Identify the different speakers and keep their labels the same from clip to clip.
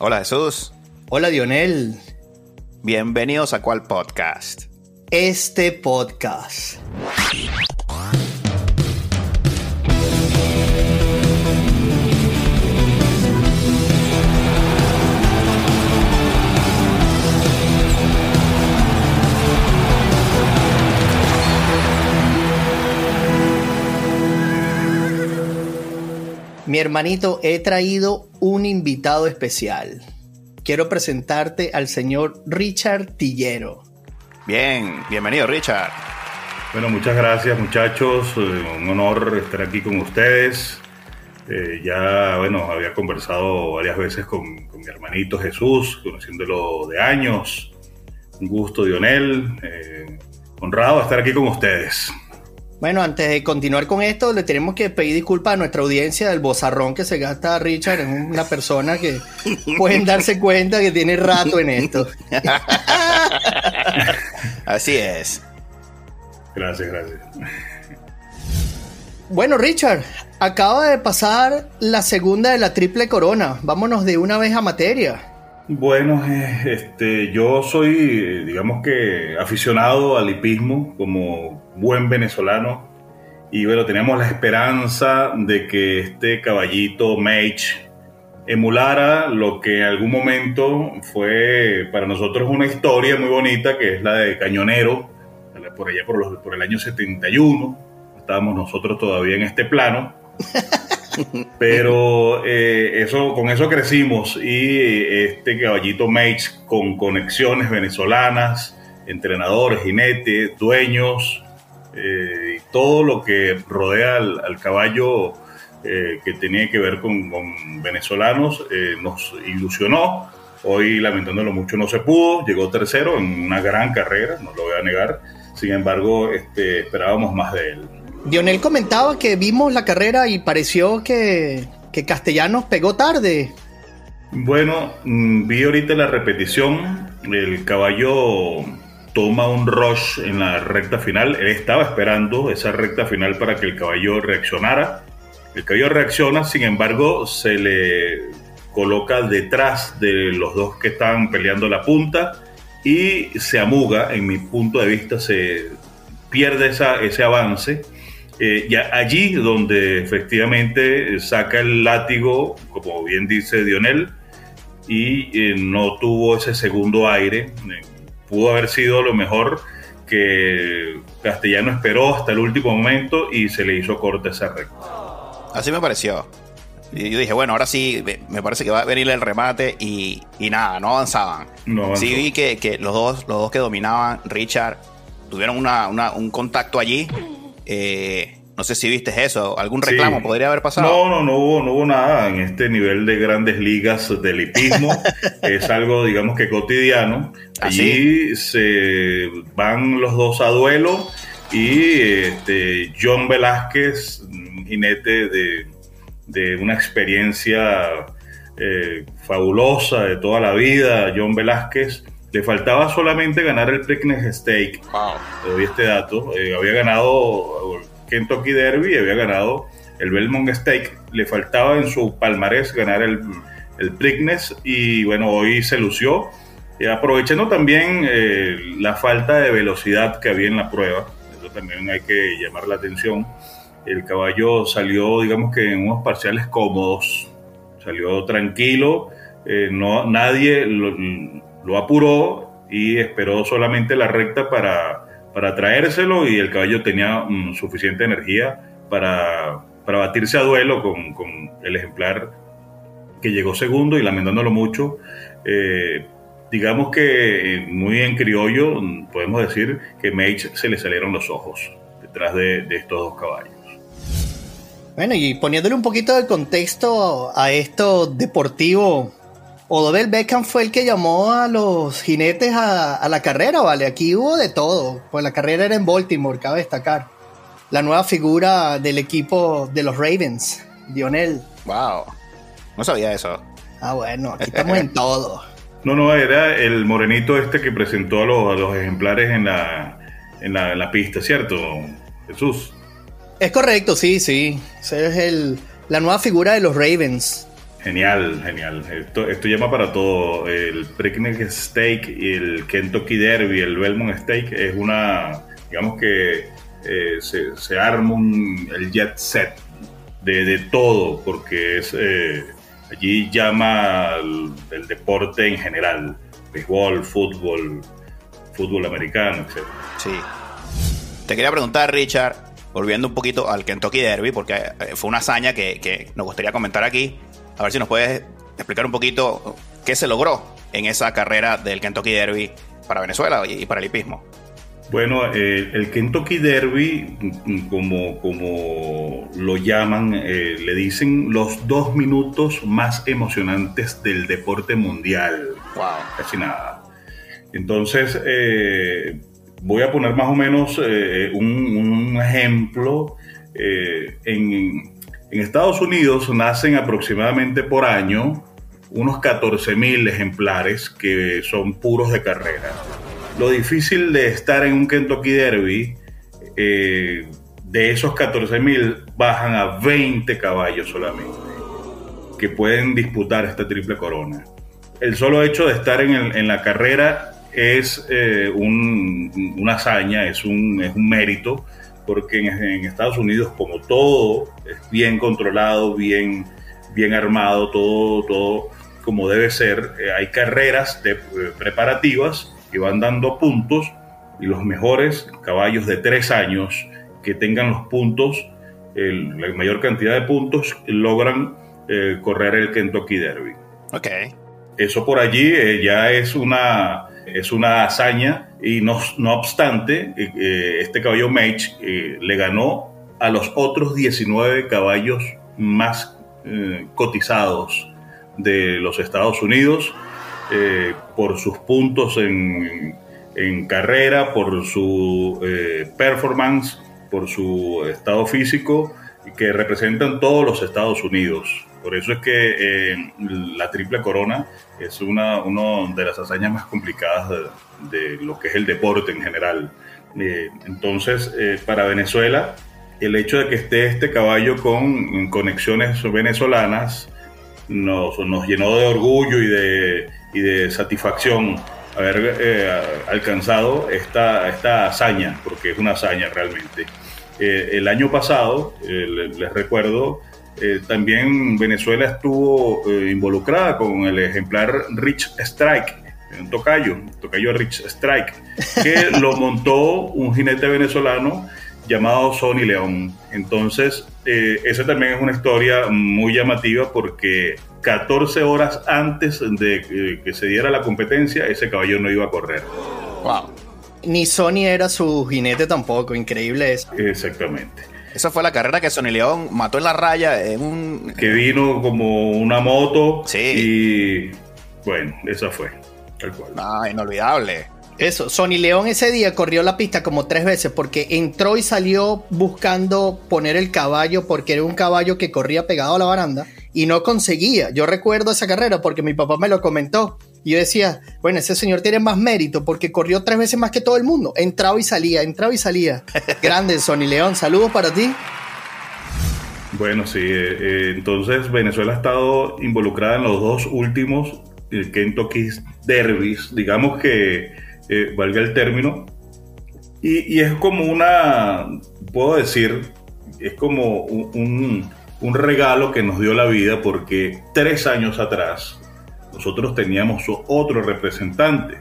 Speaker 1: Hola Jesús.
Speaker 2: Hola Dionel.
Speaker 1: Bienvenidos a cuál podcast.
Speaker 2: Este podcast. Mi hermanito, he traído un invitado especial. Quiero presentarte al señor Richard Tillero.
Speaker 1: Bien, bienvenido Richard.
Speaker 3: Bueno, muchas gracias muchachos, eh, un honor estar aquí con ustedes. Eh, ya, bueno, había conversado varias veces con, con, mi hermanito Jesús, conociéndolo de años. Un gusto, Dionel. Eh, honrado de estar aquí con ustedes.
Speaker 2: Bueno, antes de continuar con esto, le tenemos que pedir disculpas a nuestra audiencia del bozarrón que se gasta Richard. Es una persona que pueden darse cuenta que tiene rato en esto.
Speaker 1: Así es.
Speaker 3: Gracias, gracias.
Speaker 2: Bueno, Richard, acaba de pasar la segunda de la triple corona. Vámonos de una vez a materia.
Speaker 3: Bueno, este, yo soy, digamos que, aficionado al hipismo como buen venezolano. Y bueno, tenemos la esperanza de que este caballito Mage emulara lo que en algún momento fue para nosotros una historia muy bonita, que es la de Cañonero, por allá por, los, por el año 71. Estábamos nosotros todavía en este plano. Pero eh, eso, con eso crecimos y este caballito Mage con conexiones venezolanas, entrenadores, jinetes, dueños, eh, todo lo que rodea al, caballo eh, que tenía que ver con, venezolanos nos ilusionó. Hoy, lamentándolo mucho, no se pudo. Llegó tercero en una gran carrera, no lo voy a negar. Sin embargo, este, esperábamos más de él.
Speaker 2: Dionel comentaba que vimos la carrera y pareció que, que Castellanos pegó tarde.
Speaker 3: Bueno, mm, vi ahorita la repetición. El caballo toma un rush en la recta final. Él estaba esperando esa recta final para que el caballo reaccionara. El caballo reacciona, sin embargo, se le coloca detrás de los dos que estaban peleando la punta y se amuga, en mi punto de vista, se pierde ese avance eh, ya allí donde efectivamente saca el látigo, como bien dice Dionel, y eh, no tuvo ese segundo aire. Eh, pudo haber sido lo mejor que Castellano esperó hasta el último momento y se le hizo corte esa recta.
Speaker 1: Así me pareció. Y yo dije, bueno, ahora sí, me parece que va a venir el remate y, nada, no avanzaban. sí vi que, los, dos, los dos que dominaban, Richard, tuvieron un contacto allí eh, no sé si viste eso, algún reclamo podría haber pasado.
Speaker 3: No, no, no hubo, no hubo nada en este nivel de grandes ligas del hipismo. es algo, digamos que cotidiano. ¿Ah, Allí se van los dos a duelo y este, John Velázquez, jinete de, una experiencia eh, fabulosa de toda la vida, John Velázquez, le faltaba solamente ganar el Preakness Stake. Wow. Te doy este dato. Eh, había ganado Kentucky Derby, había ganado el Belmont Stake. Le faltaba en su palmarés ganar el, el Preakness y bueno, hoy se lució. Y aprovechando también eh, la falta de velocidad que había en la prueba, eso también hay que llamar la atención. El caballo salió, digamos que en unos parciales cómodos, salió tranquilo, eh, no, nadie lo, lo apuró y esperó solamente la recta para, para traérselo y el caballo tenía mm, suficiente energía para, para, batirse a duelo con, con, el ejemplar que llegó segundo y lamentándolo mucho. Eh, digamos que eh, muy en criollo mm, podemos decir que Mage se le salieron los ojos detrás de, de estos dos caballos.
Speaker 2: Bueno, y poniéndole un poquito de contexto a esto deportivo Odobel Beckham fue el que llamó a los jinetes a, la carrera, ¿vale? Aquí hubo de todo. Pues la carrera era en Baltimore, cabe destacar. La nueva figura del equipo de los Ravens, Dionel.
Speaker 1: Wow. No sabía eso.
Speaker 2: Ah, bueno, aquí estamos en todo.
Speaker 3: No, no, era el morenito este que presentó a los, ejemplares en la, en la, pista, ¿cierto, Jesús?
Speaker 2: Es correcto, sí, sí. Ese es el, la nueva figura de los Ravens.
Speaker 3: Genial, genial. Esto, llama para todo. El Preakness Steak y el Kentucky Derby, el Belmont Steak, es una, digamos que eh, se, arma el jet set de, todo, porque es eh, allí llama el, deporte en general, béisbol, fútbol, fútbol americano, etc.
Speaker 1: Sí. Te quería preguntar, Richard, volviendo un poquito al Kentucky Derby, porque eh, fue una hazaña que nos gustaría comentar aquí. A ver si nos puedes explicar un poquito qué se logró en esa carrera del Kentucky Derby para Venezuela y para el hipismo.
Speaker 3: Bueno, eh, el Kentucky Derby, como, como lo llaman, eh, le dicen los dos minutos más emocionantes del deporte mundial.
Speaker 1: Wow.
Speaker 3: Casi nada. Entonces, eh, voy a poner más o menos un, ejemplo. en, en Estados Unidos nacen aproximadamente por año unos 14.000 ejemplares que son puros de carrera. Lo difícil de estar en un Kentucky Derby, eh, de esos 14.000 bajan a 20 caballos solamente, que pueden disputar esta triple corona. El solo hecho de estar en, la carrera es eh, una hazaña, es un, es un mérito porque en, Estados Unidos, como todo es bien controlado, bien, bien armado, todo, todo como debe ser, eh, hay carreras de, eh, preparativas que van dando puntos y los mejores caballos de tres años que tengan los puntos, la mayor cantidad de puntos, logran eh, correr el Kentucky Derby.
Speaker 1: Ok.
Speaker 3: Eso por allí ya es una, es una hazaña y no, no obstante, eh, eh, este caballo Mage eh, le ganó a los otros 19 caballos más cotizados de los Estados Unidos por sus puntos en, en carrera, por su performance, por su estado físico, que representan todos los Estados Unidos. Por eso es que la triple corona es una, una de las hazañas más complicadas de, lo que es el deporte en general. Eh, entonces, eh, para Venezuela, el hecho de que esté este caballo con conexiones venezolanas nos, nos llenó de orgullo y de, y de satisfacción haber eh, alcanzado esta, esta hazaña, porque es una hazaña realmente. el año pasado, les recuerdo, también Venezuela estuvo involucrada con el ejemplar Rich Strike, un tocayo, tocayo Rich Strike, que lo montó un jinete venezolano llamado Sonny León. Entonces, eh, esa también es una historia muy llamativa porque 14 horas antes de que se diera la competencia, ese caballo no iba a correr.
Speaker 2: Wow. Ni Sony era su jinete tampoco, increíble eso.
Speaker 3: Exactamente.
Speaker 1: Esa fue la carrera que Sonny León mató en la raya en un...
Speaker 3: Que vino como una moto. Sí. Y bueno, esa fue.
Speaker 1: Ah, inolvidable.
Speaker 2: Eso, Sony León ese día corrió la pista como tres veces porque entró y salió buscando poner el caballo porque era un caballo que corría pegado a la baranda y no conseguía. Yo recuerdo esa carrera porque mi papá me lo comentó. Y yo decía, bueno, ese señor tiene más mérito porque corrió tres veces más que todo el mundo. Entraba y salía, entraba y salía. Grande, Sony León, saludos para ti.
Speaker 3: Bueno, sí, eh, eh, entonces Venezuela ha estado involucrada en los dos últimos el Kentucky Derbys, digamos que eh, valga el término, y, es como una, puedo decir, es como un, regalo que nos dio la vida porque tres años atrás nosotros teníamos otro representante.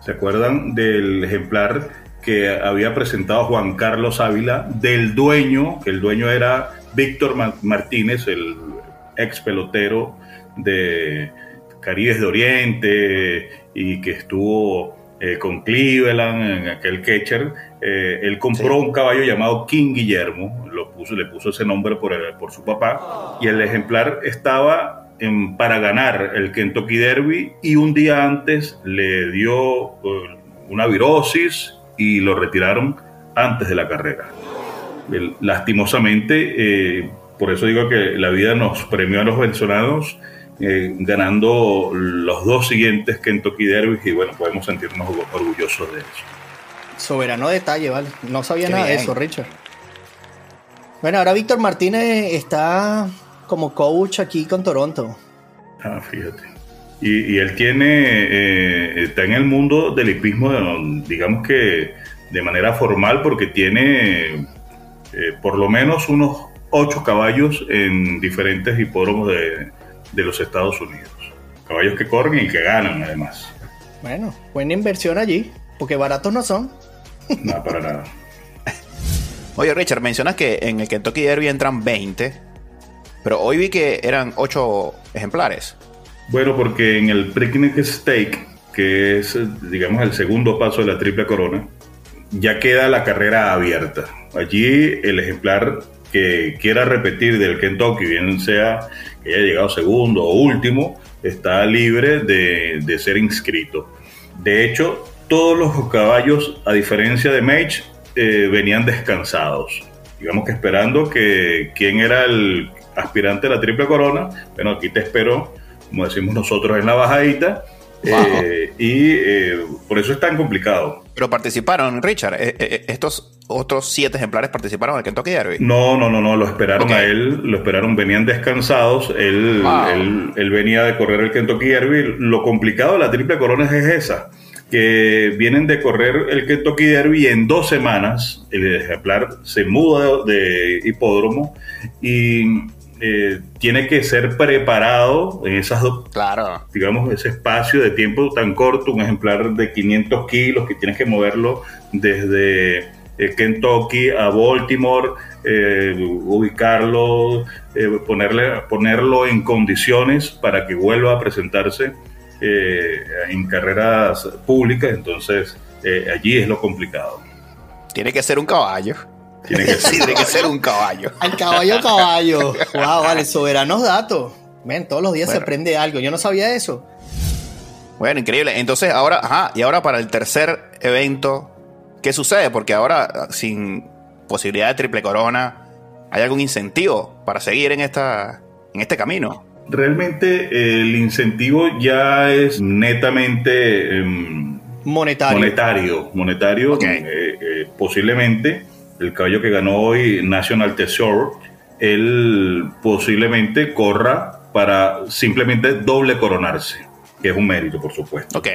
Speaker 3: ¿Se acuerdan del ejemplar que había presentado Juan Carlos Ávila del dueño, que el dueño era Víctor Martínez, el ex pelotero de, Caribes de Oriente y que estuvo eh, con Cleveland en aquel catcher, eh, él compró un caballo llamado King Guillermo, lo puso, le puso ese nombre por, por su papá, y el ejemplar estaba en, para ganar el Kentucky Derby y un día antes le dio eh, una virosis y lo retiraron antes de la carrera. lastimosamente, por eso digo que la vida nos premió a los venezolanos eh, ganando los dos siguientes Kentucky Derby y bueno, podemos sentirnos orgullosos de eso.
Speaker 2: Soberano detalle, ¿vale? No sabía nada de eso, Richard. Bueno, ahora Víctor Martínez está como coach aquí con Toronto.
Speaker 3: Ah, fíjate. Y, él tiene, eh, está en el mundo del hipismo, digamos que de manera formal, porque tiene eh, por lo menos unos ocho caballos en diferentes hipódromos de, de los Estados Unidos. Caballos que corren y que ganan, además.
Speaker 2: Bueno, buena inversión allí, porque baratos no son.
Speaker 3: No, para nada.
Speaker 1: Oye, Richard, mencionas que en el Kentucky Derby entran 20, pero hoy vi que eran 8 ejemplares.
Speaker 3: Bueno, porque en el Preakness Stake, que es, digamos, el segundo paso de la Triple Corona, ya queda la carrera abierta. Allí el ejemplar que quiera repetir del Kentucky, bien sea que haya llegado segundo o último, está libre de, ser inscrito. De hecho, todos los caballos, a diferencia de Mage, eh, venían descansados. Digamos que esperando que quien era el aspirante a la triple corona, bueno, aquí te espero, como decimos nosotros en la bajadita, eh, y eh, por eso es tan complicado.
Speaker 1: Pero participaron, Richard. estos otros siete ejemplares participaron en el Kentucky Derby.
Speaker 3: No, no, no, no. Lo esperaron a él. Lo esperaron. Venían descansados. Él, él, venía de correr el Kentucky Derby. Lo complicado de la triple corona es esa. Que vienen de correr el Kentucky Derby y en dos semanas el ejemplar se muda de hipódromo y eh, tiene que ser preparado en esas dos,
Speaker 1: claro.
Speaker 3: digamos, ese espacio de tiempo tan corto, un ejemplar de 500 kilos que tienes que moverlo desde eh, Kentucky a Baltimore, eh, ubicarlo, ponerle, ponerlo en condiciones para que vuelva a presentarse en carreras públicas, entonces allí es lo complicado.
Speaker 1: Tiene que ser un caballo. Tiene que, ser, un caballo.
Speaker 2: Al caballo, caballo. Wow, vale, soberanos datos. Ven, todos los días se aprende algo. Yo no sabía eso.
Speaker 1: Bueno, increíble. Entonces, ahora, ajá, y ahora para el tercer evento, ¿qué sucede? Porque ahora, sin posibilidad de triple corona, ¿hay algún incentivo para seguir en, esta, en este camino?
Speaker 3: Realmente el incentivo ya es netamente em,
Speaker 2: monetario.
Speaker 3: Monetario, monetario eh, eh, posiblemente el caballo que ganó hoy National Tesoro, él posiblemente corra para simplemente doble coronarse, que es un mérito, por supuesto.
Speaker 2: Ok.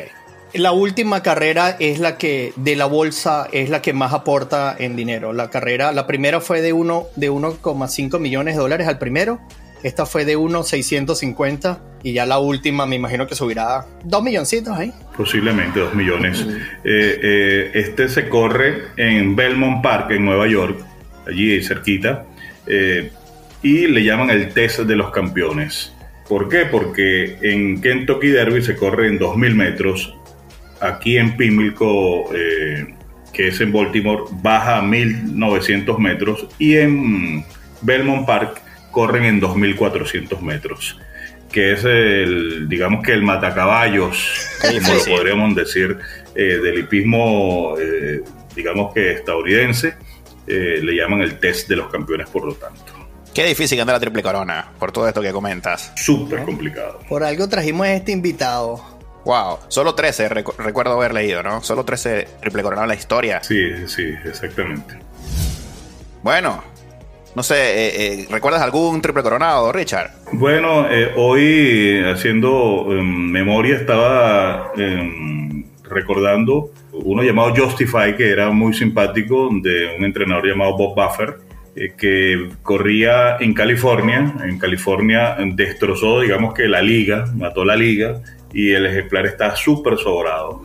Speaker 2: La última carrera es la que de la bolsa es la que más aporta en dinero. La carrera, la primera fue de 1 de 1,5 millones de dólares al primero esta fue de 1,650 y ya la última me imagino que subirá 2 milloncitos ahí.
Speaker 3: Posiblemente 2 millones. Eh, eh, este se corre en Belmont Park, en Nueva York, allí cerquita, eh, y le llaman el test de los campeones. ¿Por qué? Porque en Kentucky Derby se corre en 2.000 metros. Aquí en Pimlico, que es en Baltimore, baja a 1.900 metros. Y en Belmont Park corren en 2.400 metros, que es el, digamos que el matacaballos, como lo podríamos decir, eh, del hipismo, eh, digamos que estadounidense, eh, le llaman el test de los campeones, por lo tanto.
Speaker 1: Qué difícil andar la triple corona, por todo esto que comentas.
Speaker 3: Súper complicado.
Speaker 2: Por algo trajimos a este invitado.
Speaker 1: Wow, solo 13, recuerdo haber leído, ¿no? Solo 13 triple corona en la historia.
Speaker 3: Sí, sí, exactamente.
Speaker 1: Bueno, no sé, eh, eh, ¿recuerdas algún triple coronado, Richard?
Speaker 3: Bueno, eh, hoy haciendo em, memoria estaba em, recordando uno llamado Justify, que era muy simpático, de un entrenador llamado Bob Buffer, que corría en California. En California destrozó, digamos que la liga, mató la liga, y el ejemplar está súper sobrado.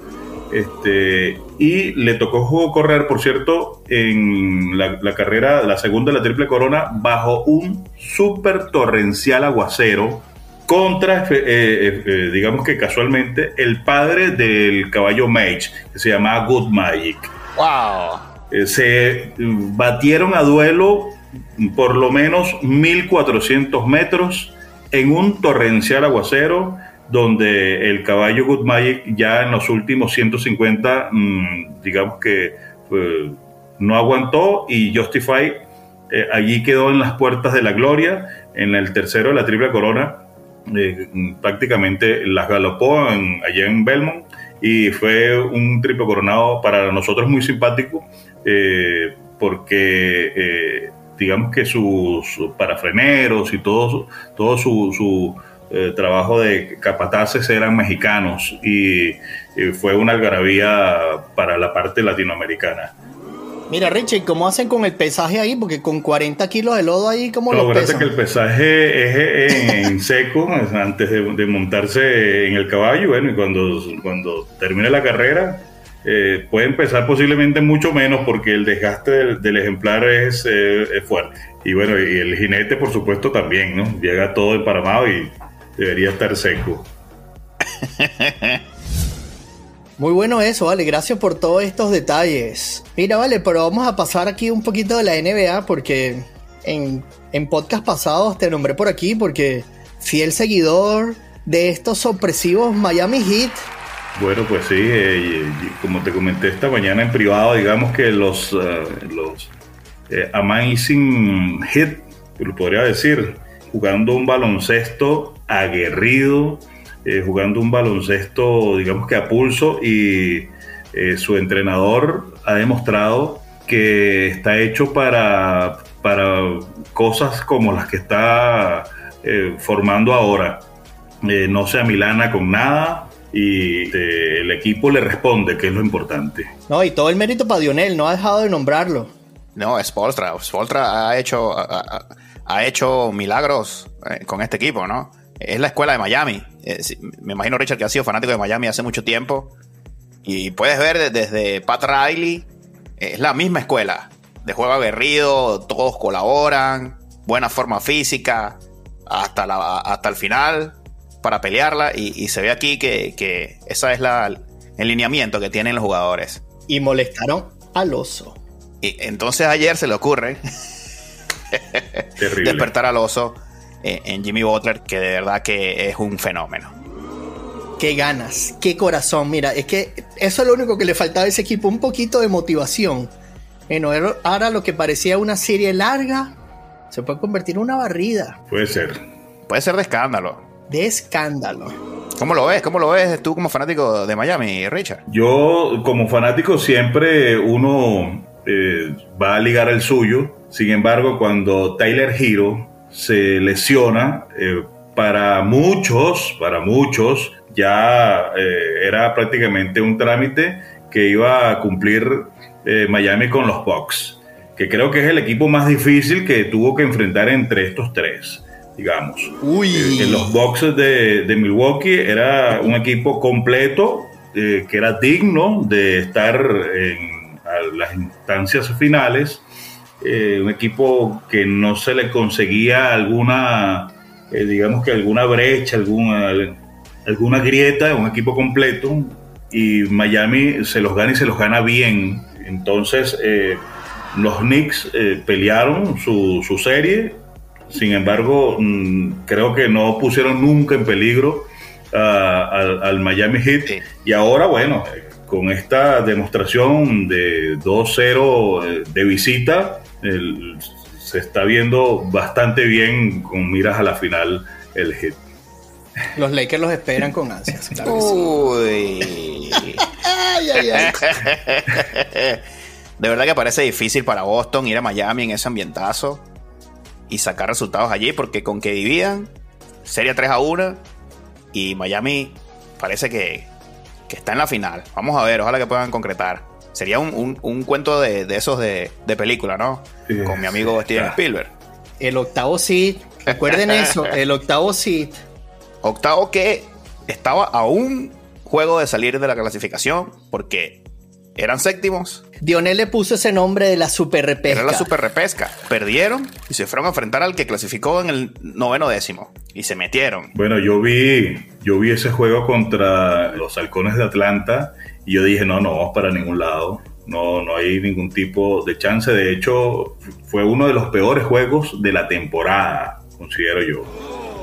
Speaker 3: Este, y le tocó correr, por cierto, en la, carrera, la segunda de la Triple Corona, bajo un súper torrencial aguacero contra, eh, eh, eh, digamos que casualmente, el padre del caballo Mage, que se llamaba Good Magic.
Speaker 1: ¡Wow!
Speaker 3: se batieron a duelo por lo menos 1400 metros en un torrencial aguacero donde el caballo Good Magic ya en los últimos 150, mm, digamos que pues, no aguantó y Justify eh, allí quedó en las puertas de la gloria, en el tercero de la triple corona, eh, prácticamente las galopó allá en Belmont y fue un triple coronado para nosotros muy simpático eh, porque digamos que sus, parafreneros y todo, todo su eh, trabajo de capataces eran mexicanos y, fue una algarabía para la parte latinoamericana.
Speaker 2: Mira, Richie, ¿cómo hacen con el pesaje ahí? Porque con 40 kilos de lodo ahí, ¿cómo lo pesan?
Speaker 3: que el pesaje es en, seco, antes de, montarse en el caballo, bueno, y cuando, cuando termine la carrera, eh, puede empezar posiblemente mucho menos porque el desgaste del, ejemplar es, eh, es, fuerte. Y bueno, y el jinete, por supuesto, también, ¿no? Llega todo emparamado y debería estar seco.
Speaker 2: Muy bueno eso, vale. Gracias por todos estos detalles. Mira, vale, pero vamos a pasar aquí un poquito de la NBA porque en, en podcast pasados te nombré por aquí porque fiel seguidor de estos sorpresivos Miami Heat
Speaker 3: bueno, pues sí, eh, como te comenté esta mañana en privado, digamos que los, uh, los eh, Amazing Hit, lo podría decir, jugando un baloncesto aguerrido, eh, jugando un baloncesto, digamos que a pulso, y su entrenador ha demostrado que está hecho para, para cosas como las que está formando ahora. no se amilana con nada, y el equipo le responde, que es lo importante.
Speaker 2: No, y todo el mérito para Dionel, no ha dejado de nombrarlo.
Speaker 1: No, es Spolstra. Spolstra ha hecho, ha, hecho milagros eh, con este equipo, ¿no? Es la escuela de Miami. Eh, me imagino, Richard, que ha sido fanático de Miami hace mucho tiempo. Y puedes ver desde Pat Riley, es la misma escuela. De juego aguerrido, todos colaboran, buena forma física, hasta, la, hasta el final para pelearla y, se ve aquí que, que esa es la, el lineamiento que tienen los jugadores.
Speaker 2: Y molestaron al oso.
Speaker 1: Y entonces ayer se le ocurre despertar al oso en Jimmy Butler, que de verdad que es un fenómeno.
Speaker 2: Qué ganas, qué corazón. Mira, es que eso es lo único que le faltaba a ese equipo, un poquito de motivación. Bueno, ahora lo que parecía una serie larga se puede convertir en una barrida.
Speaker 3: Puede ser.
Speaker 1: Puede ser de escándalo
Speaker 2: de escándalo.
Speaker 1: ¿Cómo lo ves? ¿Cómo lo ves tú como fanático de Miami, Richard?
Speaker 3: Yo, como fanático, siempre uno eh, va a ligar el suyo. Sin embargo, cuando Tyler Hero se lesiona, eh, para muchos, para muchos, ya eh, era prácticamente un trámite que iba a cumplir Miami con los Bucks, que creo que es el equipo más difícil que tuvo que enfrentar entre estos tres digamos.
Speaker 2: Uy.
Speaker 3: En los boxes de, Milwaukee era un equipo completo eh, que era digno de estar en las instancias finales. Eh, un equipo que no se le conseguía alguna, eh, digamos que alguna brecha, alguna, alguna grieta, un equipo completo. Y Miami se los gana y se los gana bien. Entonces, los Knicks pelearon su, su serie, sin embargo, mm, creo que no pusieron nunca en peligro al, Miami Heat. Y ahora, bueno, con esta demostración de 2-0 eh, de visita, se está viendo bastante bien con miras a la final el Heat.
Speaker 2: Los Lakers los esperan con ansias. Uy.
Speaker 1: De verdad que parece difícil para Boston ir a Miami en ese ambientazo y sacar resultados allí, porque con que dividan, serie 3 a 1 y Miami parece que, está en la final. Vamos a ver, ojalá que puedan concretar. Sería un, cuento de, esos de, película, ¿no? Con mi amigo Steven Spielberg.
Speaker 2: El octavo seed, recuerden eso, el octavo seed.
Speaker 1: Octavo que estaba a un juego de salir de la clasificación, porque eran séptimos.
Speaker 2: Dionel le puso ese nombre de la super repesca.
Speaker 1: Era la super repesca. Perdieron y se fueron a enfrentar al que clasificó en el noveno décimo. Y se metieron.
Speaker 3: Bueno, yo vi, yo vi ese juego contra los halcones de Atlanta y yo dije, no, no vamos para ningún lado. No, no hay ningún tipo de chance. De hecho, fue uno de los peores juegos de la temporada, considero yo.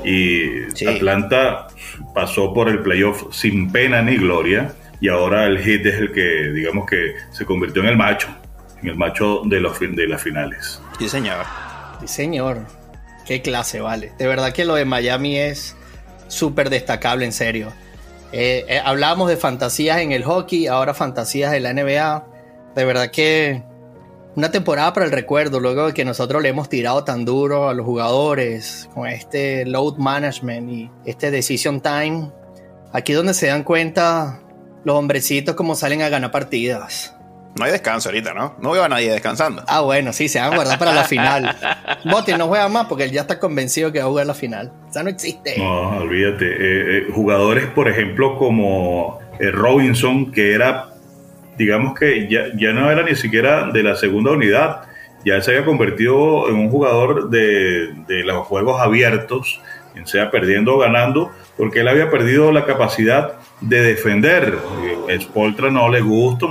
Speaker 3: Y Atlanta pasó por el playoff sin pena ni gloria y ahora el Hit es el que, digamos que se convirtió en el macho, en el macho de, los, de las finales.
Speaker 1: Sí, señor.
Speaker 2: Sí, señor. Qué clase, vale. De verdad que lo de Miami es súper destacable, en serio. Eh, eh, hablábamos de fantasías en el hockey, ahora fantasías en la NBA. De verdad que una temporada para el recuerdo, luego de que nosotros le hemos tirado tan duro a los jugadores con este load management y este decision time. Aquí donde se dan cuenta los hombrecitos como salen a ganar partidas.
Speaker 1: No hay descanso ahorita, ¿no? No veo a nadie descansando.
Speaker 2: Ah, bueno, sí, se van a guardar para la final. Botti no juega más porque él ya está convencido que va a jugar la final. O sea, no existe.
Speaker 3: No, olvídate. Eh, eh, jugadores, por ejemplo, como eh, Robinson, que era, digamos que ya, ya no era ni siquiera de la segunda unidad, ya se había convertido en un jugador de, de los juegos abiertos, sea perdiendo o ganando, porque él había perdido la capacidad de defender. Spoltra no le gusta,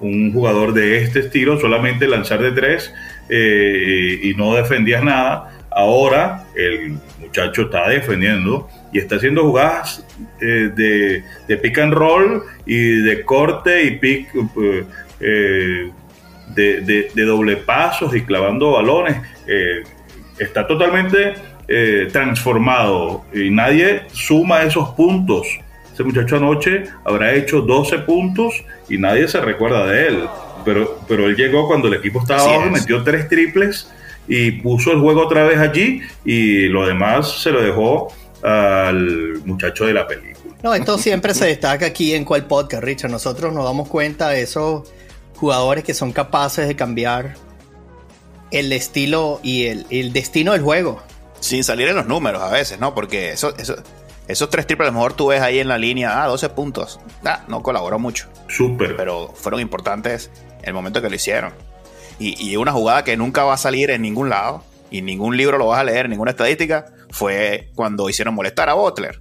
Speaker 3: un jugador de este estilo, solamente lanzar de tres eh, y no defendías nada. Ahora el muchacho está defendiendo y está haciendo jugadas eh, de, pick and roll y de corte y pick eh, de, de, doble pasos y clavando balones. está totalmente transformado y nadie suma esos puntos ese muchacho anoche habrá hecho 12 puntos y nadie se recuerda de él. Pero, pero él llegó cuando el equipo estaba abajo, metió tres triples y puso el juego otra vez allí y lo demás se lo dejó al muchacho de la película.
Speaker 2: No, esto siempre se destaca aquí en cual podcast, Richard. Nosotros nos damos cuenta de esos jugadores que son capaces de cambiar el estilo y el, el destino del juego.
Speaker 1: Sin salir en los números a veces, ¿no? Porque eso, eso esos tres triples, a lo mejor tú ves ahí en la línea, ah, 12 puntos. Ah, no colaboró mucho.
Speaker 3: Súper.
Speaker 1: Pero fueron importantes el momento que lo hicieron. Y, una jugada que nunca va a salir en ningún lado, y ningún libro lo vas a leer, ninguna estadística, fue cuando hicieron molestar a Butler.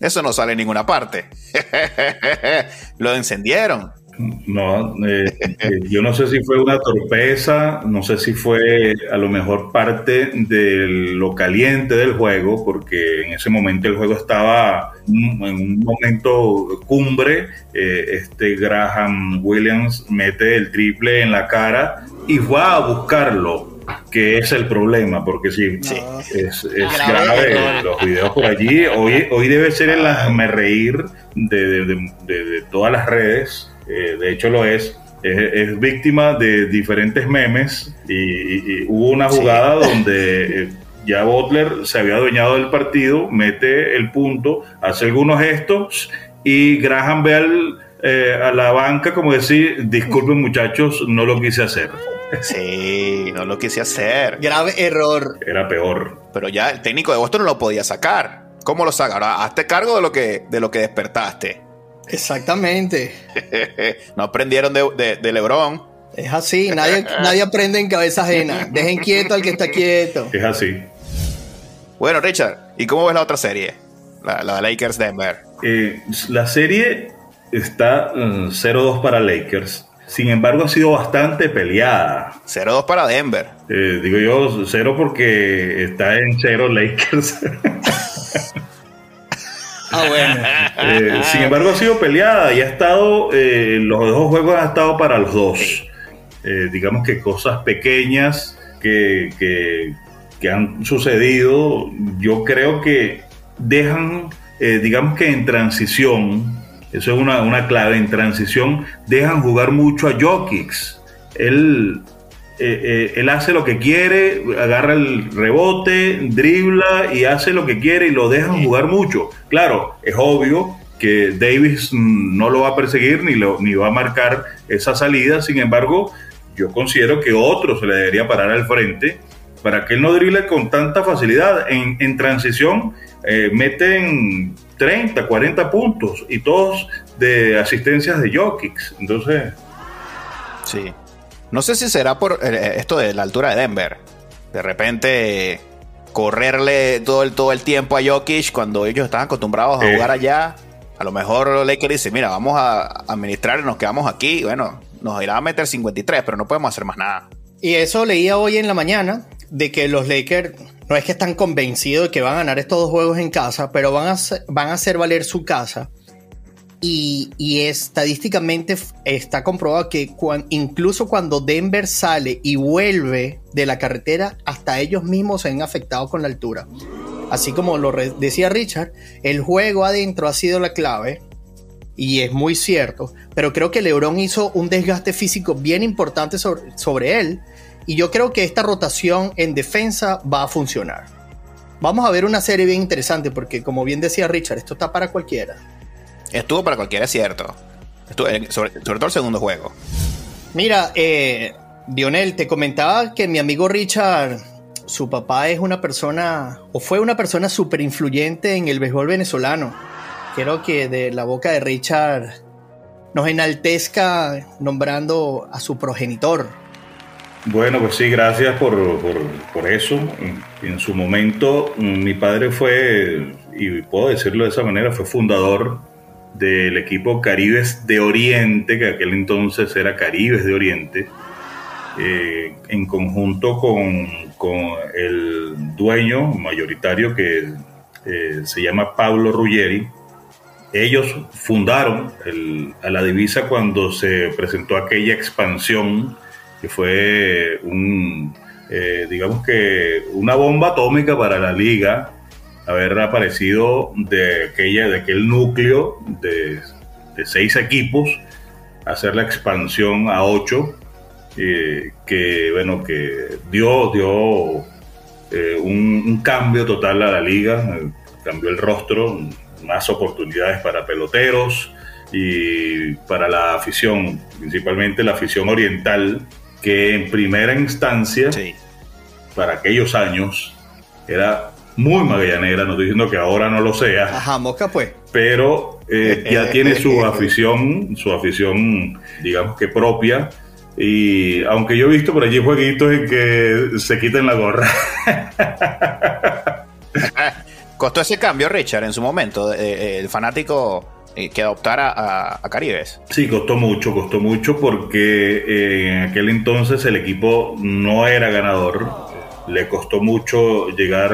Speaker 1: Eso no sale en ninguna parte. lo encendieron.
Speaker 3: No, eh, eh, yo no sé si fue una torpeza, no sé si fue a lo mejor parte de lo caliente del juego, porque en ese momento el juego estaba en un momento cumbre. Eh, este Graham Williams mete el triple en la cara y va a buscarlo que es el problema, porque sí, es, grave, los videos por allí. Hoy, hoy debe ser el hazme reír de todas las redes eh, de hecho lo es, es, víctima de diferentes memes y, hubo una jugada donde eh, ya Butler se había adueñado del partido, mete el punto, hace algunos gestos y Graham ve eh, a la banca como decir, disculpen muchachos, no lo quise hacer.
Speaker 1: Sí, no lo quise hacer.
Speaker 2: Grave error.
Speaker 3: Era peor.
Speaker 1: Pero ya el técnico de Boston no lo podía sacar. ¿Cómo lo saca? Ahora, hazte cargo de lo que, de lo que despertaste.
Speaker 2: Exactamente.
Speaker 1: no aprendieron de, de, Lebron.
Speaker 2: Es así, nadie, nadie aprende en cabeza ajena. Dejen quieto al que está quieto.
Speaker 3: Es así.
Speaker 1: Bueno, Richard, ¿y cómo ves la otra serie? La, la Lakers Denver.
Speaker 3: Eh, la serie está 0-2 mm, para Lakers. Sin embargo, ha sido bastante peleada.
Speaker 1: 0-2 para Denver.
Speaker 3: Eh, digo yo 0 porque está en 0 Lakers.
Speaker 2: Ah, bueno.
Speaker 3: Eh, sin embargo, ha sido peleada y ha estado, eh, los dos juegos han estado para los dos. Eh, digamos que cosas pequeñas que, que, han sucedido, yo creo que dejan, digamos que en transición, eso es una, una, clave, en transición, dejan jugar mucho a Jokic. Él eh, eh, él hace lo que quiere, agarra el rebote, dribla y hace lo que quiere y lo dejan jugar mucho. Claro, es obvio que Davis no lo va a perseguir ni, lo, ni va a marcar esa salida, sin embargo, yo considero que otro se le debería parar al frente para que él no drible con tanta facilidad. En, transición eh, meten 30, 40 puntos y todos de asistencias de Jokic. Entonces...
Speaker 1: Sí, no sé si será por eh, esto de la altura de Denver. De repente correrle todo el, todo el tiempo a Jokic cuando ellos estaban acostumbrados a jugar allá. A lo mejor Lakers dice, mira, vamos a administrar y nos quedamos aquí. Bueno, nos irá a meter 53, pero no podemos hacer más nada.
Speaker 2: Y eso leía hoy en la mañana, de que los Lakers no es que están convencidos de que van a ganar estos dos juegos en casa, pero van a, van a hacer valer su casa y, estadísticamente está comprobado que incluso cuando Denver sale y vuelve de la carretera, hasta ellos mismos se han afectado con la altura. Así como lo decía Richard, el juego adentro ha sido la clave y es muy cierto, pero creo que LeBron hizo un desgaste físico bien importante sobre él y yo creo que esta rotación en defensa va a funcionar. Vamos a ver una serie bien interesante porque como bien decía Richard, esto está para cualquiera.
Speaker 1: Estuvo para cualquiera, es cierto. sobre, todo el segundo juego.
Speaker 2: Mira, eh, Dionel, te comentaba que mi amigo Richard, su papá es una persona, o fue una persona súper influyente en el béisbol venezolano. Quiero que de la boca de Richard nos enaltezca nombrando a su progenitor.
Speaker 3: Bueno, pues sí, gracias por, eso. En, su momento, mi padre fue, y puedo decirlo de esa manera, fue fundador del equipo Caribes de Oriente, que aquel entonces era Caribes de Oriente, eh, en conjunto con, el dueño mayoritario que eh, se llama Pablo Ruggeri. Ellos fundaron a la divisa cuando se presentó aquella expansión que fue un, eh, digamos que una bomba atómica para la liga haber aparecido de, aquella, de aquel núcleo de, seis equipos, hacer la expansión a ocho, eh, que bueno, que dio, dio eh, un, cambio total a la liga, cambió el rostro, más oportunidades para peloteros y para la afición, principalmente la afición oriental, que en primera instancia, para aquellos años, era muy magallanera, no estoy diciendo que ahora no lo sea.
Speaker 2: Ajá, Mosca pues.
Speaker 3: Pero eh, ya tiene su afición, su afición, digamos que propia. Y aunque yo he visto por allí jueguitos en que se quiten la gorra.
Speaker 1: Costó ese cambio, Richard, en su momento, eh, eh, el fanático que adoptara a, Caribes.
Speaker 3: Sí, costó mucho, costó mucho porque en aquel entonces el equipo no era ganador le costó mucho llegar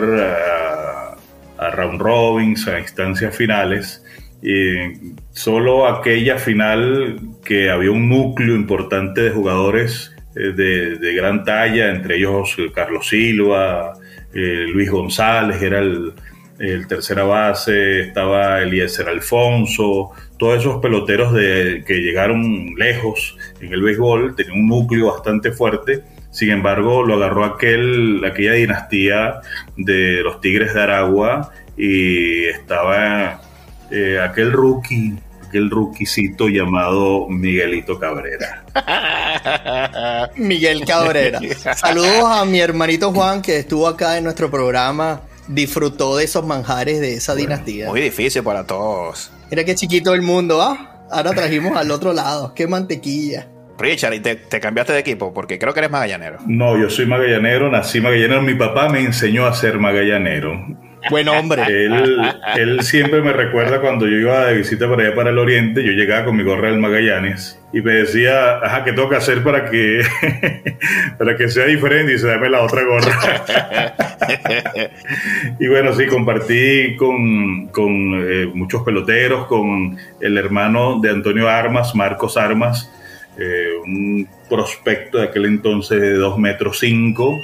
Speaker 3: a, round robins, a instancias finales. Y solo aquella final que había un núcleo importante de jugadores eh, de, gran talla, entre ellos Carlos Silva, eh, Luis González, era el, el, tercera base, estaba Eliezer Alfonso, todos esos peloteros de, que llegaron lejos en el béisbol, tenían un núcleo bastante fuerte sin embargo, lo agarró aquel, aquella dinastía de los Tigres de Aragua y estaba eh, aquel rookie, aquel rookiecito llamado Miguelito Cabrera.
Speaker 2: Miguel Cabrera. Saludos a mi hermanito Juan que estuvo acá en nuestro programa. Disfrutó de esos manjares de esa dinastía.
Speaker 1: Muy difícil para todos.
Speaker 2: Mira qué chiquito el mundo, ¿ah? Ahora trajimos al otro lado. Qué mantequilla.
Speaker 1: Richard, ¿y te, cambiaste de equipo? Porque creo que eres magallanero.
Speaker 3: No, yo soy magallanero, nací magallanero. Mi papá me enseñó a ser magallanero.
Speaker 2: Buen hombre.
Speaker 3: Él, siempre me recuerda cuando yo iba de visita para allá para el oriente, yo llegaba con mi gorra del Magallanes y me decía, ajá, ¿qué tengo que hacer para que, para que sea diferente? Y se dame la otra gorra. y bueno, sí, compartí con, eh, muchos peloteros, con el hermano de Antonio Armas, Marcos Armas, eh, un prospecto de aquel entonces de 2 metros 5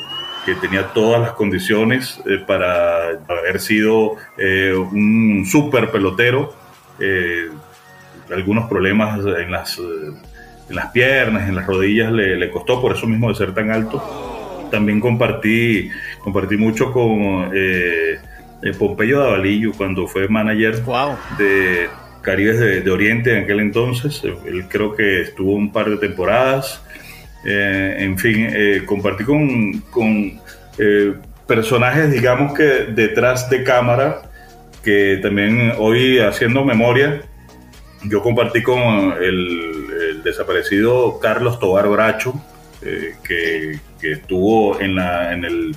Speaker 3: que tenía todas las condiciones eh, para haber sido eh, un super pelotero. algunos problemas en las, en las piernas, en las rodillas le, costó por eso mismo de ser tan alto. También compartí, compartí mucho con Pompeyo Davalillo cuando fue manager de, Caribes de, Oriente en aquel entonces. Él creo que estuvo un par de temporadas. Eh, en fin, eh, compartí con, con eh, personajes, digamos que detrás de cámara, que también hoy haciendo memoria, yo compartí con el, desaparecido Carlos Tobar Bracho, que, que, estuvo en, la, en el,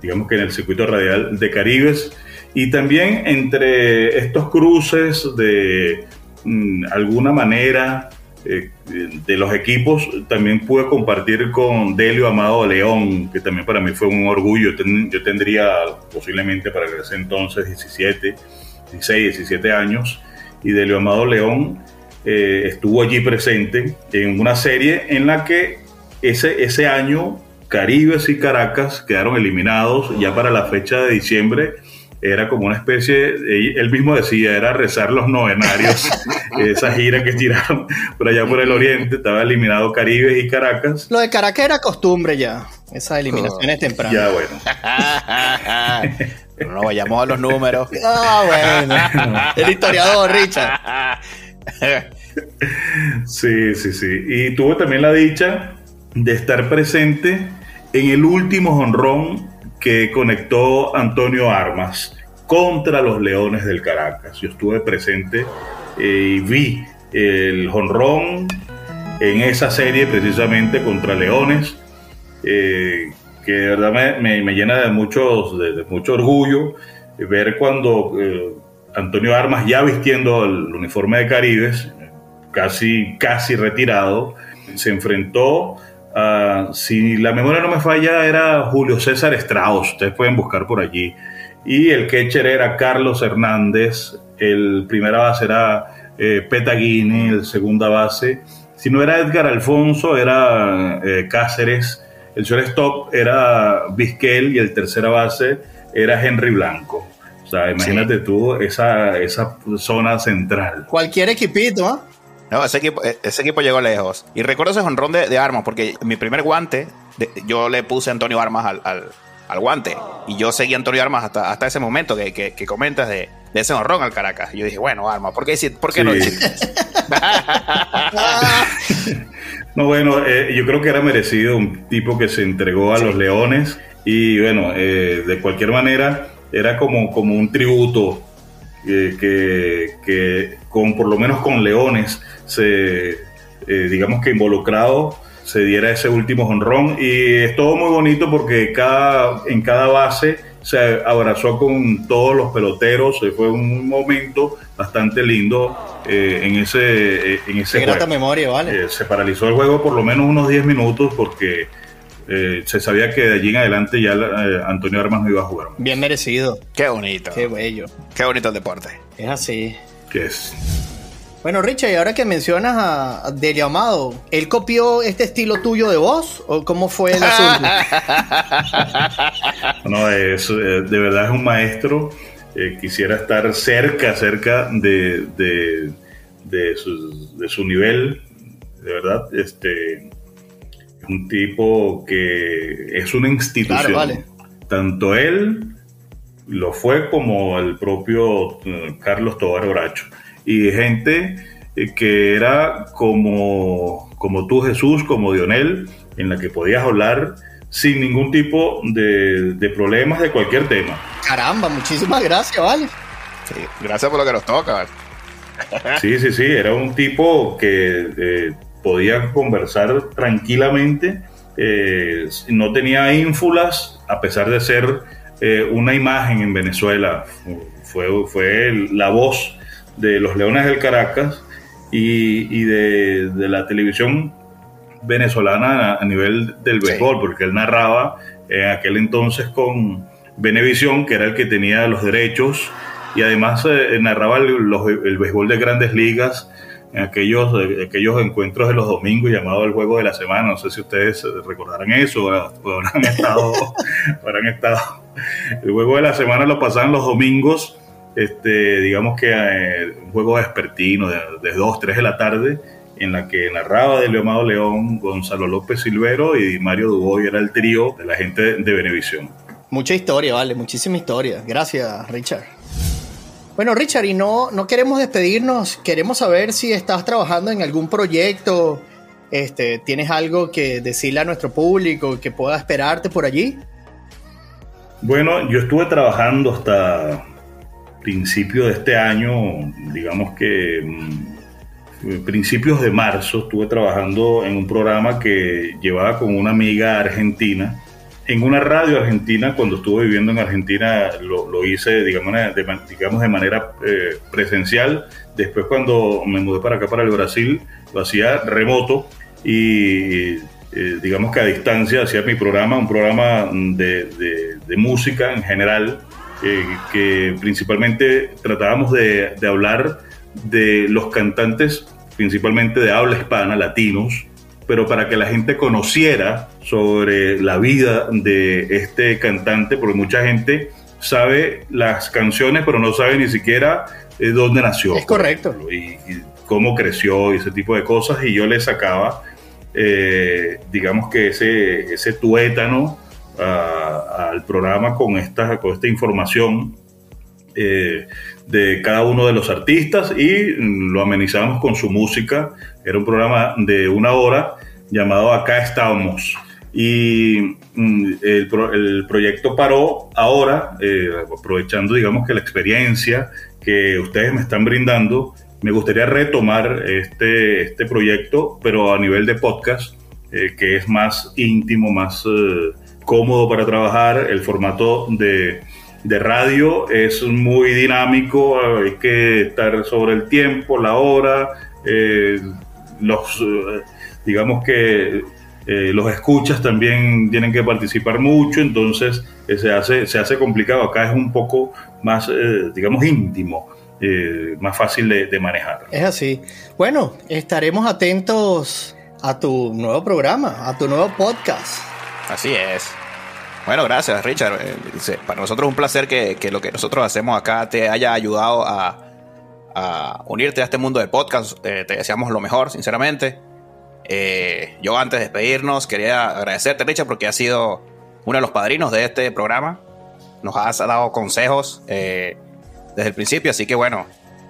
Speaker 3: digamos que en el circuito radial de Caribes y también entre estos cruces de mm, alguna manera eh, de los equipos, también pude compartir con Delio Amado León, que también para mí fue un orgullo. yo tendría posiblemente para ese entonces 17, 16, 17 años, y Delio Amado León eh, estuvo allí presente en una serie en la que ese, ese año Caribes y Caracas quedaron eliminados ya para la fecha de diciembre era como una especie, él mismo decía, era rezar los novenarios, esa gira que tiraron por allá por el oriente, estaba eliminado Caribe y Caracas.
Speaker 2: Lo de Caracas era costumbre ya, esas eliminaciones oh, tempranas.
Speaker 3: Ya, bueno.
Speaker 1: Pero no vayamos a los números.
Speaker 2: Ah, bueno. El historiador, Richard.
Speaker 3: Sí, sí, sí. Y tuvo también la dicha de estar presente en el último jonrón que conectó Antonio Armas contra los Leones del Caracas. Yo estuve presente eh, y vi el jonrón en esa serie precisamente contra Leones, eh, que de verdad me, llena de, muchos, de, mucho orgullo ver cuando eh, Antonio Armas, ya vistiendo el uniforme de Caribes, casi, casi retirado, se enfrentó a, si la memoria no me falla, era Julio César Strauss, ustedes pueden buscar por allí, y el catcher era Carlos Hernández, el primera base era eh, Petaguini, el segunda base, si no era Edgar Alfonso, era eh, Cáceres, el shortstop era Vizquel y el tercera base era Henry Blanco. O sea, imagínate tú esa, esa zona central.
Speaker 2: Cualquier equipito, ¿ah?
Speaker 1: No, ese equipo, e, ese equipo llegó lejos. Y recuerdo ese jonrón de, armas, porque mi primer guante, yo le puse a Antonio Armas al, guante. Y yo seguí a Antonio Armas hasta, hasta ese momento que, que, comentas de, ese honrón al Caracas. Y yo dije, bueno, Armas, ¿por qué, por qué no
Speaker 3: no, bueno, eh, yo creo que era merecido un tipo que se entregó a los Leones. Y bueno, eh, de cualquier manera era como, como un tributo eh, que, con por lo menos con Leones se eh, digamos que involucrado se diera ese último honrón y es todo muy bonito porque cada, en cada base se abrazó con todos los peloteros, fue un momento bastante lindo eh, en ese, en ese
Speaker 2: Qué memoria, vale.
Speaker 3: se paralizó el juego por lo menos unos 10 minutos porque eh, se sabía que de allí en adelante ya eh, Antonio Armas no iba a jugar.
Speaker 2: Bien merecido.
Speaker 1: Qué bonito.
Speaker 2: Qué bello.
Speaker 1: Qué bonito el deporte.
Speaker 2: Es así.
Speaker 3: ¿Qué es?
Speaker 2: Bueno, Richard, y ahora que mencionas a Delio Amado, ¿él copió este estilo tuyo de voz o cómo fue el asunto?
Speaker 3: no, es, eh, de verdad es un maestro. quisiera estar cerca, cerca de, de, de, su, de su nivel. De verdad, este, un tipo que es una institución. Tanto él lo fue como el propio eh, Carlos Tobar Bracho. Y gente eh, que era como, como tú Jesús, como Dionel, en la que podías hablar sin ningún tipo de, problemas de cualquier tema.
Speaker 2: Caramba, muchísimas gracias, vale.
Speaker 1: gracias por lo que nos toca.
Speaker 3: Sí, sí, sí, era un tipo que eh, podía conversar tranquilamente, eh, no tenía ínfulas, a pesar de ser eh, una imagen en Venezuela, fue, fue la voz de los Leones del Caracas y, de, la televisión venezolana a, nivel del béisbol, porque él narraba en aquel entonces con Venevisión, que era el que tenía los derechos, y además eh, narraba el, el béisbol de grandes ligas en aquellos, aquellos encuentros de los domingos llamados el juego de la semana. No sé si ustedes recordarán eso o habrán estado, habrán estado. El juego de la semana lo pasaban los domingos, este, digamos que eh, un juego vespertino de, de 2, 3 de la tarde, en la que narraba de Leomado León, Gonzalo López Silvero y Mario Duboy era el trío de la gente de Venevisión.
Speaker 2: Mucha historia, vale, muchísima historia. Gracias, Richard. Bueno, Richard, y no, no queremos despedirnos, queremos saber si estás trabajando en algún proyecto, este, tienes algo que decirle a nuestro público que pueda esperarte por allí.
Speaker 3: Bueno, yo estuve trabajando hasta principio de este año, digamos que mm, principios de marzo, estuve trabajando en un programa que llevaba con una amiga argentina en una radio argentina, cuando estuve viviendo en Argentina, lo, hice, digamos de, manera eh, presencial. Después, cuando me mudé para acá, para el Brasil, lo hacía remoto y, eh, digamos que a distancia, hacía mi programa, un programa de, música en general, eh, que principalmente tratábamos de, de hablar de los cantantes, principalmente de habla hispana, latinos, pero para que la gente conociera sobre la vida de este cantante, porque mucha gente sabe las canciones, pero no sabe ni siquiera eh, dónde nació.
Speaker 2: Es correcto.
Speaker 3: y, cómo creció y ese tipo de cosas. Y yo le sacaba, eh, digamos que ese, ese tuétano al programa con esta, con esta información eh, de cada uno de los artistas y lo amenizábamos con su música. Era un programa de una hora llamado Acá estamos. Y mm, el, proyecto paró ahora, eh, aprovechando, digamos, que la experiencia que ustedes me están brindando, me gustaría retomar este, este proyecto, pero a nivel de podcast, eh, que es más íntimo, más cómodo para trabajar. El formato de, radio es muy dinámico, hay que estar sobre el tiempo, la hora, eh, los, eh, digamos que eh, los escuchas también tienen que participar mucho, entonces se, hace, se hace complicado. Acá es un poco más, digamos, íntimo. Más fácil de, de manejar.
Speaker 2: Es así. Bueno, estaremos atentos a tu nuevo programa, a tu nuevo podcast.
Speaker 1: Así es. Bueno, gracias, Richard. Eh, para nosotros es un placer que, lo que nosotros hacemos acá te haya ayudado a, unirte a este mundo de podcast. Eh, te deseamos lo mejor, sinceramente. Eh, yo antes de despedirnos quería agradecerte, Richard, porque has sido uno de los padrinos de este programa. Nos has dado consejos desde el principio, así que bueno,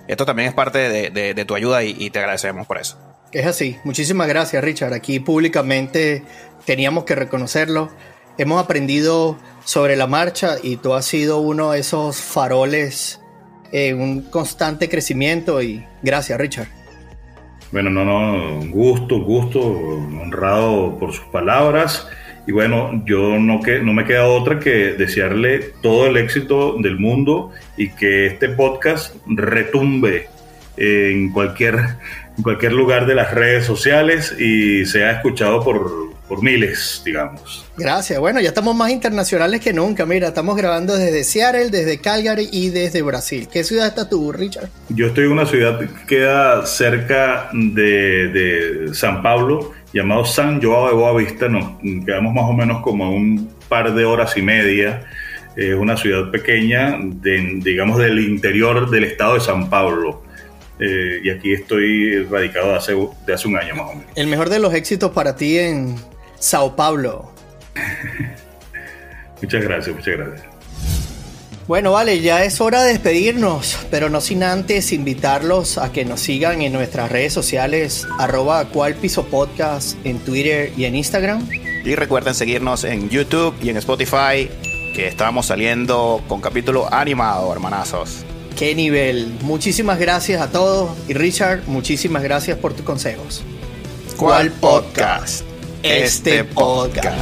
Speaker 1: esto también es parte de, tu ayuda y te agradecemos por eso.
Speaker 2: Es así. Muchísimas gracias, Richard. Aquí públicamente teníamos que reconocerlo. Hemos aprendido sobre la marcha y tú has sido uno de esos faroles en un constante crecimiento y gracias, Richard.
Speaker 3: Bueno, no, no, un gusto, gusto, honrado por sus palabras. Y bueno, yo no, que, no me queda otra que desearle todo el éxito del mundo y que este podcast retumbe en cualquier en cualquier lugar de las redes sociales y sea escuchado por, por miles, digamos.
Speaker 2: Gracias. Bueno, ya estamos más internacionales que nunca. Mira, estamos grabando desde Seattle, desde Calgary y desde Brasil. ¿Qué ciudad estás tú, Richard?
Speaker 3: Yo estoy en una ciudad que queda cerca de, de San Pablo, llamado San Joao de Boavista. Nos quedamos más o menos como un par de horas y media. Es una ciudad pequeña, de, digamos, del interior del estado de San Pablo. Eh, y aquí estoy radicado de hace, de hace un año más o menos.
Speaker 2: El mejor de los éxitos para ti en Sao Paulo.
Speaker 3: muchas gracias, muchas gracias.
Speaker 2: Bueno, vale, ya es hora de despedirnos, pero no sin antes invitarlos a que nos sigan en nuestras redes sociales, arroba cual piso podcast en Twitter y en Instagram.
Speaker 1: Y recuerden seguirnos en YouTube y en Spotify, que estamos saliendo con capítulo animado, hermanazos.
Speaker 2: Qué nivel. Muchísimas gracias a todos. Y Richard, muchísimas gracias por tus consejos.
Speaker 1: ¿Cuál podcast? Este, este podcast.